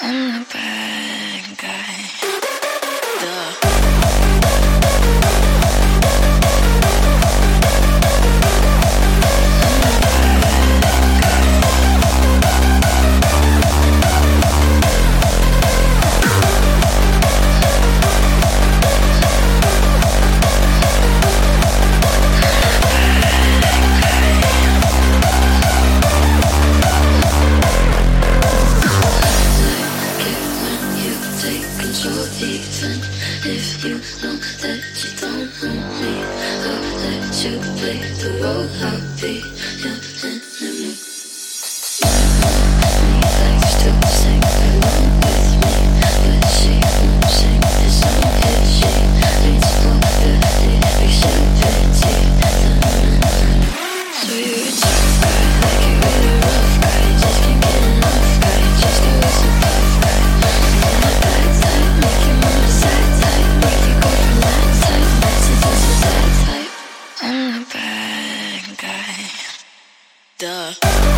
Um. even if you know that you don't know me. I'll let you play the role I'll be your enemy. Duh.